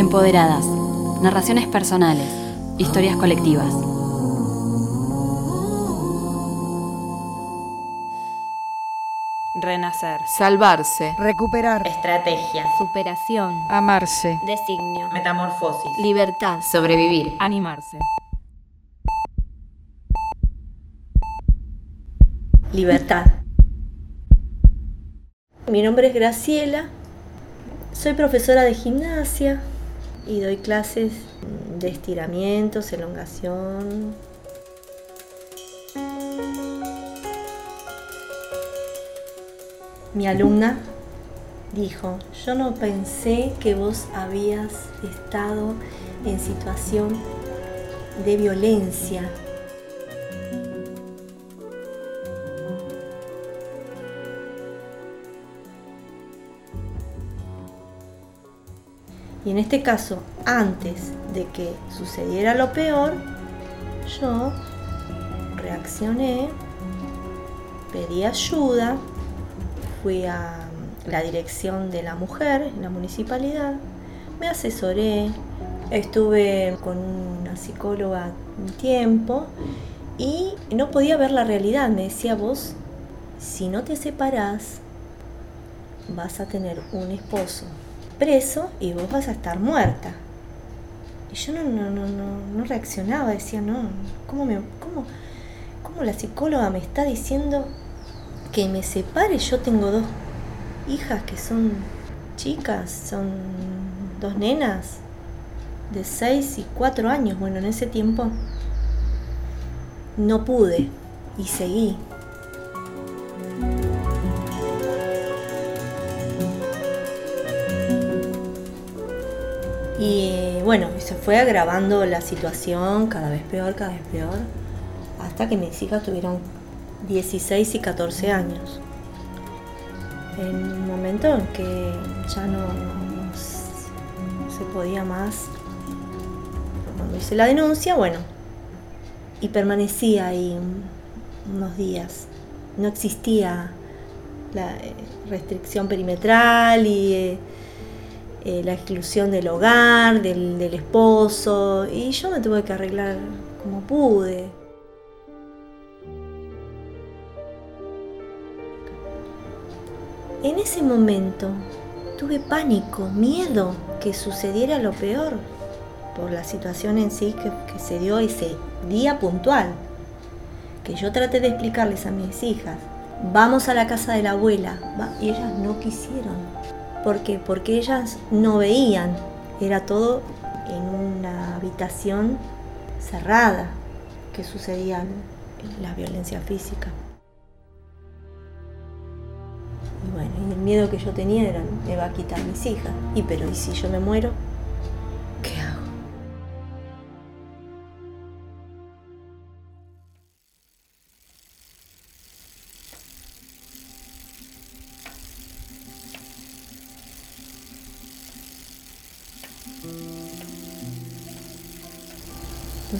Empoderadas. Narraciones personales. Historias colectivas. Renacer. Salvarse. Recuperar. Estrategia. Superación. Amarse. Designio. Metamorfosis. Libertad. Sobrevivir. Animarse. Libertad. Mi nombre es Graciela, soy profesora de gimnasia y doy clases de estiramientos, elongación. Mi alumna dijo, yo no pensé que vos habías estado en situación de violencia Y en este caso, antes de que sucediera lo peor, yo reaccioné, pedí ayuda, fui a la dirección de la mujer en la municipalidad, me asesoré, estuve con una psicóloga un tiempo y no podía ver la realidad. Me decía vos, si no te separás, vas a tener un esposo preso y vos vas a estar muerta. Y yo no, no, no, no, reaccionaba, decía, no, ¿cómo, cómo, ¿cómo la psicóloga me está diciendo que me separe? Yo tengo dos hijas que son chicas, son dos nenas de 6 y 4 años. Bueno, en ese tiempo no pude y seguí. Y bueno, se fue agravando la situación cada vez peor, cada vez peor, hasta que mis hijas tuvieron 16 y 14 años. En un momento en que ya no, se podía más, cuando hice la denuncia, bueno, y permanecí ahí unos días. No existía la eh, restricción perimetral y... Eh, eh, la exclusión del hogar, del, del esposo, y yo me tuve que arreglar como pude. En ese momento tuve pánico, miedo que sucediera lo peor por la situación en sí que, que, se dio ese día puntual. Que yo traté de explicarles a mis hijas, vamos a la casa de la abuela, y ellas no quisieron. ¿Por qué? Porque ellas no veían, era todo en una habitación cerrada que sucedía la violencia física. Y bueno, y el miedo que yo tenía era, me va a quitar mis hijas. Y pero, ¿y si yo me muero?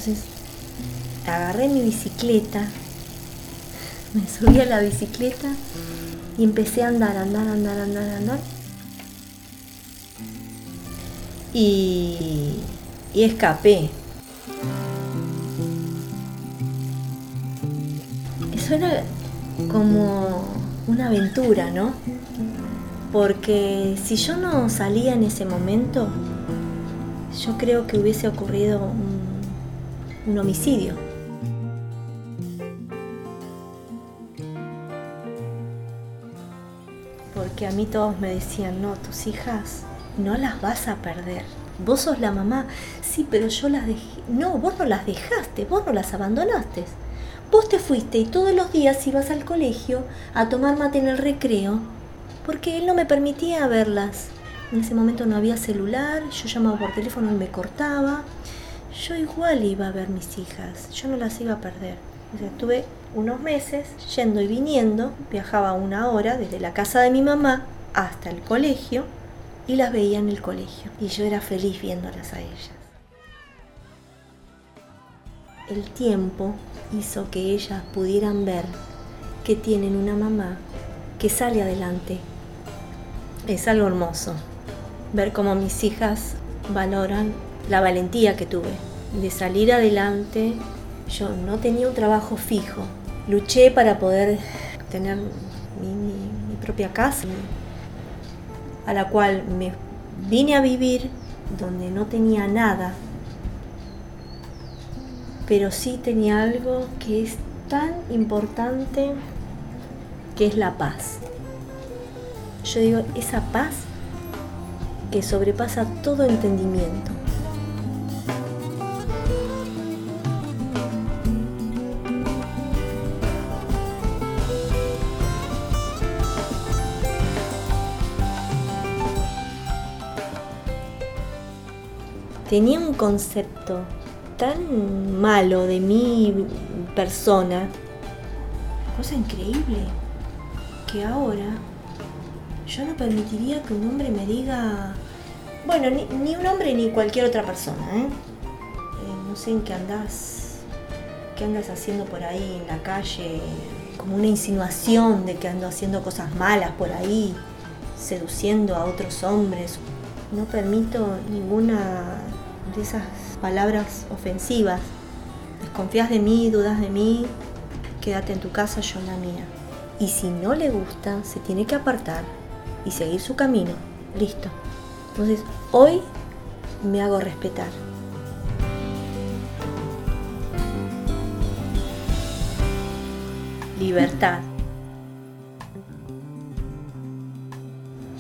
Entonces agarré mi bicicleta, me subí a la bicicleta y empecé a andar, andar, andar, andar, andar. Y, escapé. Eso era como una aventura, ¿no? Porque si yo no salía en ese momento, yo creo que hubiese ocurrido un un homicidio. Porque a mí todos me decían, no, tus hijas no las vas a perder. Vos sos la mamá. Sí, pero yo las dejé. No, vos no las dejaste, vos no las abandonaste. Vos te fuiste y todos los días ibas al colegio a tomar mate en el recreo porque él no me permitía verlas. En ese momento no había celular, yo llamaba por teléfono y me cortaba yo igual iba a ver mis hijas, yo no las iba a perder. estuve unos meses yendo y viniendo, viajaba una hora desde la casa de mi mamá hasta el colegio y las veía en el colegio. Y yo era feliz viéndolas a ellas. El tiempo hizo que ellas pudieran ver que tienen una mamá que sale adelante. Es algo hermoso ver cómo mis hijas valoran la valentía que tuve de salir adelante. Yo no tenía un trabajo fijo. Luché para poder tener mi, propia casa, a la cual me vine a vivir donde no tenía nada, pero sí tenía algo que es tan importante que es la paz. Yo digo, esa paz que sobrepasa todo entendimiento. Tenía un concepto tan malo de mi persona, cosa increíble, que ahora yo no permitiría que un hombre me diga, bueno, ni, un hombre ni cualquier otra persona, ¿eh? ¿eh? no sé en qué andas, qué andas haciendo por ahí en la calle, como una insinuación de que ando haciendo cosas malas por ahí, seduciendo a otros hombres. No permito ninguna de esas palabras ofensivas. Desconfías de mí, dudas de mí, quédate en tu casa, yo en la mía. Y si no le gusta, se tiene que apartar y seguir su camino. Listo. Entonces, hoy me hago respetar. Libertad.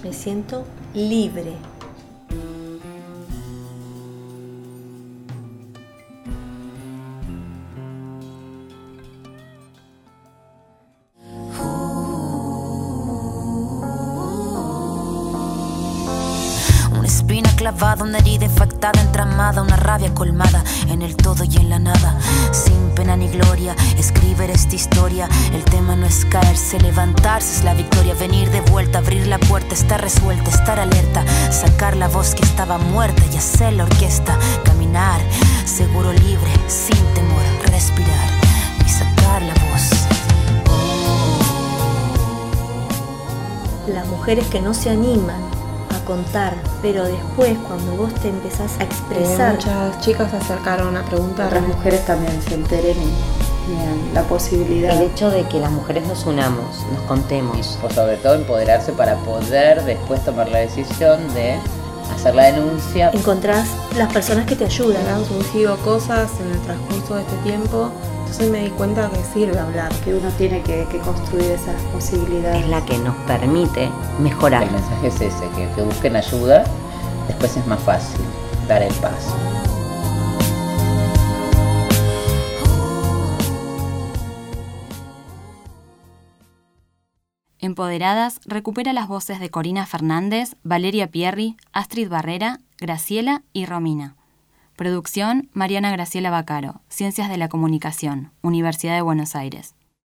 Me siento libre. Clavada, una herida infectada, entramada, una rabia colmada en el todo y en la nada. Sin pena ni gloria, escribir esta historia. El tema no es caerse, levantarse es la victoria. Venir de vuelta, abrir la puerta, estar resuelta, estar alerta. Sacar la voz que estaba muerta y hacer la orquesta. Caminar, seguro libre, sin temor, respirar y sacar la voz. Las mujeres que no se animan contar, pero después cuando vos te empezás a expresar... muchas chicas se acercaron a preguntar. Otras mujeres también se enteren y la posibilidad. El hecho de que las mujeres nos unamos, nos contemos. O sobre todo empoderarse para poder después tomar la decisión de hacer la denuncia. Encontrás las personas que te ayudan. Han surgido cosas en el transcurso de este tiempo entonces me di cuenta que sirve hablar. Que uno tiene que, construir esas posibilidades. Es la que nos permite mejorar. El mensaje es ese, que, que busquen ayuda, después es más fácil dar el paso. Empoderadas recupera las voces de Corina Fernández, Valeria Pierri, Astrid Barrera, Graciela y Romina. Producción Mariana Graciela Bacaro, Ciencias de la Comunicación, Universidad de Buenos Aires.